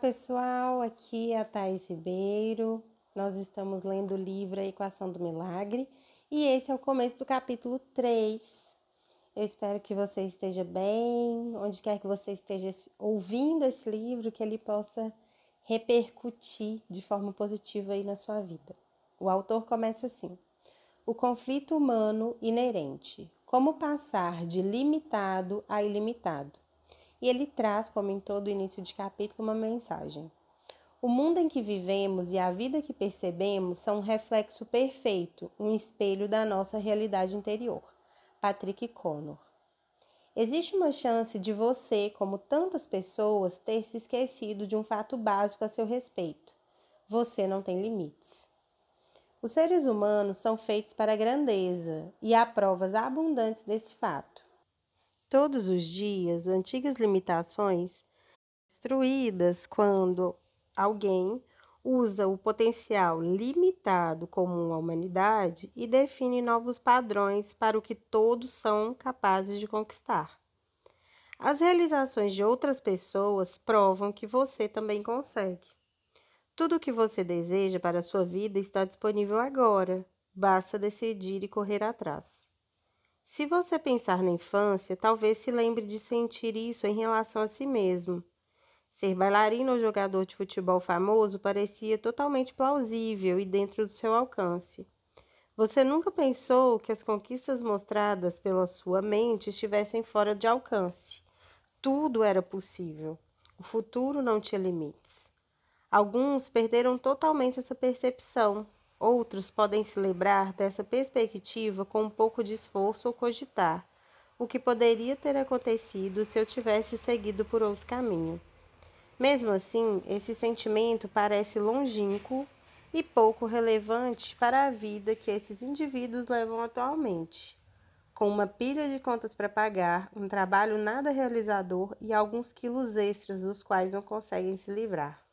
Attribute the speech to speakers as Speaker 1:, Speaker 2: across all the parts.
Speaker 1: pessoal, aqui é a Thais Ribeiro. Nós estamos lendo o livro A Equação do Milagre e esse é o começo do capítulo 3. Eu espero que você esteja bem, onde quer que você esteja ouvindo esse livro, que ele possa repercutir de forma positiva aí na sua vida. O autor começa assim: O conflito humano inerente. Como passar de limitado a ilimitado. E ele traz, como em todo início de capítulo, uma mensagem. O mundo em que vivemos e a vida que percebemos são um reflexo perfeito, um espelho da nossa realidade interior. Patrick Connor. Existe uma chance de você, como tantas pessoas, ter se esquecido de um fato básico a seu respeito. Você não tem limites. Os seres humanos são feitos para a grandeza e há provas abundantes desse fato. Todos os dias, antigas limitações destruídas quando alguém usa o potencial limitado comum à humanidade e define novos padrões para o que todos são capazes de conquistar. As realizações de outras pessoas provam que você também consegue. Tudo o que você deseja para a sua vida está disponível agora, basta decidir e correr atrás. Se você pensar na infância, talvez se lembre de sentir isso em relação a si mesmo. Ser bailarino ou jogador de futebol famoso parecia totalmente plausível e dentro do seu alcance. Você nunca pensou que as conquistas mostradas pela sua mente estivessem fora de alcance. Tudo era possível. O futuro não tinha limites. Alguns perderam totalmente essa percepção Outros podem se lembrar dessa perspectiva com um pouco de esforço ou cogitar o que poderia ter acontecido se eu tivesse seguido por outro caminho. Mesmo assim, esse sentimento parece longínquo e pouco relevante para a vida que esses indivíduos levam atualmente, com uma pilha de contas para pagar, um trabalho nada realizador e alguns quilos extras dos quais não conseguem se livrar.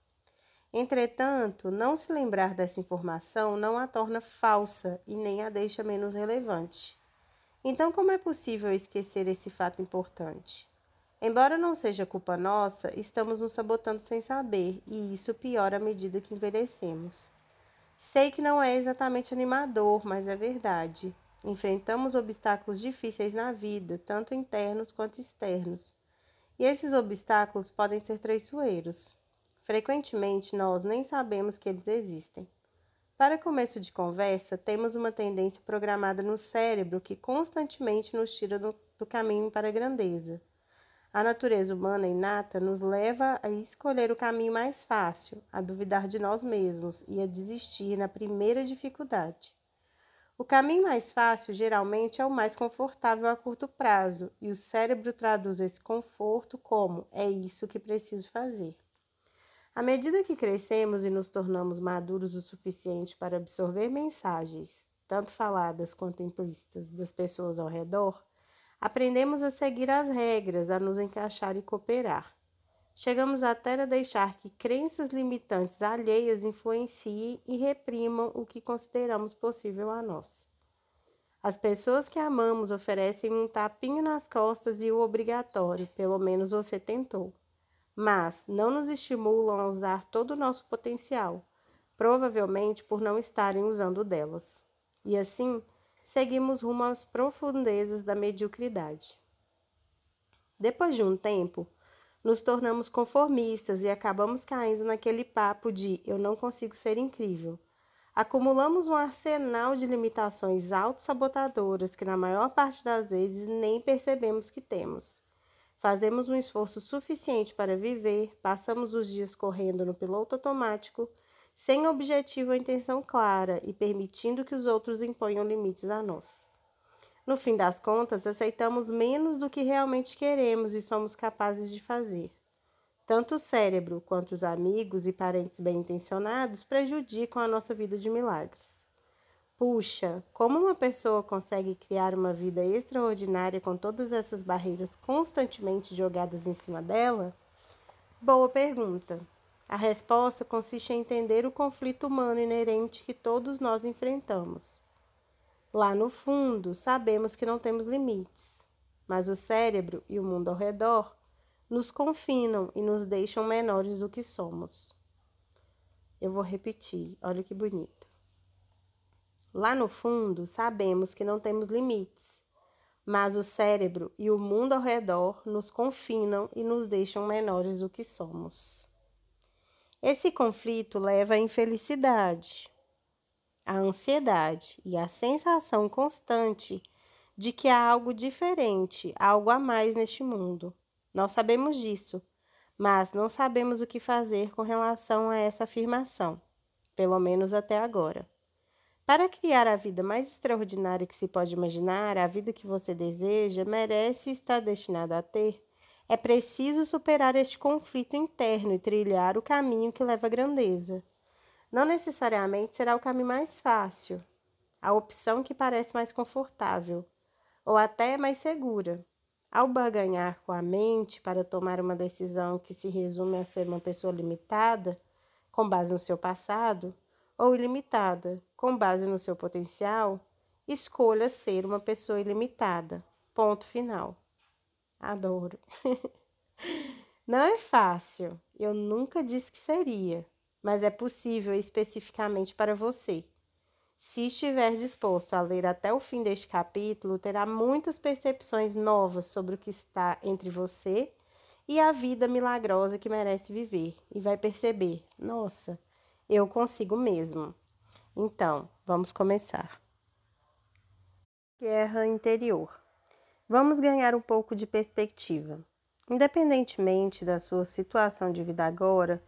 Speaker 1: Entretanto, não se lembrar dessa informação não a torna falsa e nem a deixa menos relevante. Então, como é possível esquecer esse fato importante? Embora não seja culpa nossa, estamos nos sabotando sem saber, e isso piora à medida que envelhecemos. Sei que não é exatamente animador, mas é verdade. Enfrentamos obstáculos difíceis na vida, tanto internos quanto externos. E esses obstáculos podem ser traiçoeiros. Frequentemente nós nem sabemos que eles existem. Para começo de conversa, temos uma tendência programada no cérebro que constantemente nos tira do, do caminho para a grandeza. A natureza humana inata nos leva a escolher o caminho mais fácil, a duvidar de nós mesmos e a desistir na primeira dificuldade. O caminho mais fácil geralmente é o mais confortável a curto prazo, e o cérebro traduz esse conforto como é isso que preciso fazer. À medida que crescemos e nos tornamos maduros o suficiente para absorver mensagens, tanto faladas quanto implícitas, das pessoas ao redor, aprendemos a seguir as regras, a nos encaixar e cooperar. Chegamos até a deixar que crenças limitantes alheias influenciem e reprimam o que consideramos possível a nós. As pessoas que amamos oferecem um tapinho nas costas e o obrigatório, pelo menos você tentou mas não nos estimulam a usar todo o nosso potencial, provavelmente por não estarem usando delas. E assim, seguimos rumo às profundezas da mediocridade. Depois de um tempo, nos tornamos conformistas e acabamos caindo naquele papo de eu não consigo ser incrível. Acumulamos um arsenal de limitações autossabotadoras que, na maior parte das vezes, nem percebemos que temos. Fazemos um esforço suficiente para viver, passamos os dias correndo no piloto automático, sem objetivo ou intenção clara e permitindo que os outros imponham limites a nós. No fim das contas, aceitamos menos do que realmente queremos e somos capazes de fazer. Tanto o cérebro quanto os amigos e parentes bem intencionados prejudicam a nossa vida de milagres. Puxa, como uma pessoa consegue criar uma vida extraordinária com todas essas barreiras constantemente jogadas em cima dela? Boa pergunta. A resposta consiste em entender o conflito humano inerente que todos nós enfrentamos. Lá no fundo, sabemos que não temos limites, mas o cérebro e o mundo ao redor nos confinam e nos deixam menores do que somos. Eu vou repetir, olha que bonito. Lá no fundo, sabemos que não temos limites, mas o cérebro e o mundo ao redor nos confinam e nos deixam menores do que somos. Esse conflito leva à infelicidade, à ansiedade e à sensação constante de que há algo diferente, algo a mais neste mundo. Nós sabemos disso, mas não sabemos o que fazer com relação a essa afirmação, pelo menos até agora. Para criar a vida mais extraordinária que se pode imaginar, a vida que você deseja, merece e está destinada a ter, é preciso superar este conflito interno e trilhar o caminho que leva à grandeza. Não necessariamente será o caminho mais fácil, a opção que parece mais confortável, ou até mais segura. Ao barganhar com a mente para tomar uma decisão que se resume a ser uma pessoa limitada, com base no seu passado, ou ilimitada, com base no seu potencial, escolha ser uma pessoa ilimitada. Ponto final. Adoro. Não é fácil, eu nunca disse que seria, mas é possível especificamente para você. Se estiver disposto a ler até o fim deste capítulo, terá muitas percepções novas sobre o que está entre você e a vida milagrosa que merece viver, e vai perceber: nossa, eu consigo mesmo. Então, vamos começar. Guerra interior. Vamos ganhar um pouco de perspectiva. Independentemente da sua situação de vida agora,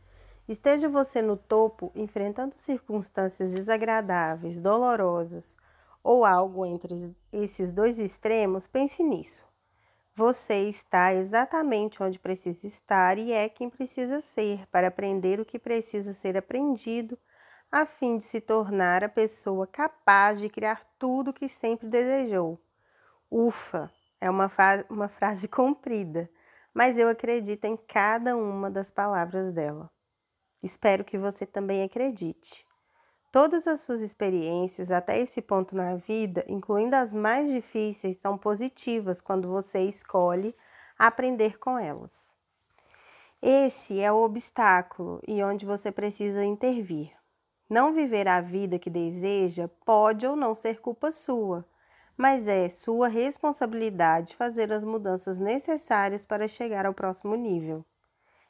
Speaker 1: Esteja você no topo, enfrentando circunstâncias desagradáveis, dolorosas ou algo entre esses dois extremos, pense nisso. Você está exatamente onde precisa estar e é quem precisa ser para aprender o que precisa ser aprendido, a fim de se tornar a pessoa capaz de criar tudo o que sempre desejou. Ufa! É uma, uma frase comprida, mas eu acredito em cada uma das palavras dela. Espero que você também acredite. Todas as suas experiências até esse ponto na vida, incluindo as mais difíceis, são positivas quando você escolhe aprender com elas. Esse é o obstáculo e onde você precisa intervir. Não viver a vida que deseja pode ou não ser culpa sua, mas é sua responsabilidade fazer as mudanças necessárias para chegar ao próximo nível.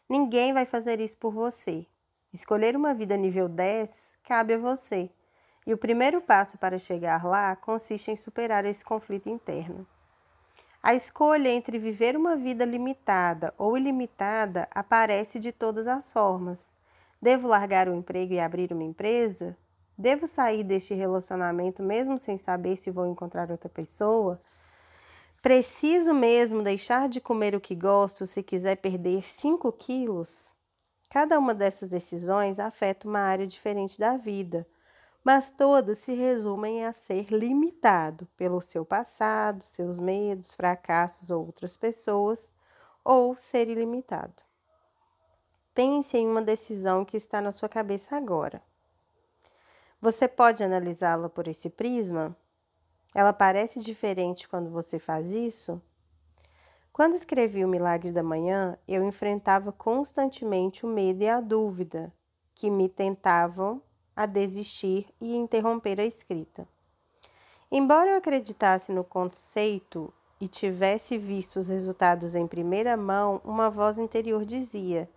Speaker 1: Ninguém vai fazer isso por você. Escolher uma vida nível 10 cabe a você, e o primeiro passo para chegar lá consiste em superar esse conflito interno. A escolha entre viver uma vida limitada ou ilimitada aparece de todas as formas. Devo largar o emprego e abrir uma empresa? Devo sair deste relacionamento mesmo sem saber se vou encontrar outra pessoa? Preciso mesmo deixar de comer o que gosto se quiser perder 5 quilos? Cada uma dessas decisões afeta uma área diferente da vida, mas todas se resumem a ser limitado pelo seu passado, seus medos, fracassos ou outras pessoas, ou ser ilimitado. Pense em uma decisão que está na sua cabeça agora. Você pode analisá-la por esse prisma? Ela parece diferente quando você faz isso? Quando escrevi O Milagre da Manhã, eu enfrentava constantemente o medo e a dúvida que me tentavam a desistir e interromper a escrita. Embora eu acreditasse no conceito e tivesse visto os resultados em primeira mão, uma voz interior dizia: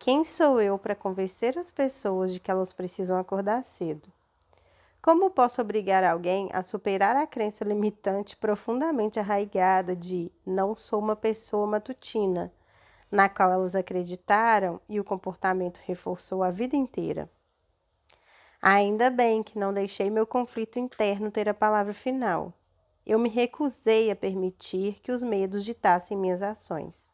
Speaker 1: Quem sou eu para convencer as pessoas de que elas precisam acordar cedo? Como posso obrigar alguém a superar a crença limitante profundamente arraigada de não sou uma pessoa matutina, na qual elas acreditaram e o comportamento reforçou a vida inteira? Ainda bem que não deixei meu conflito interno ter a palavra final. Eu me recusei a permitir que os medos ditassem minhas ações.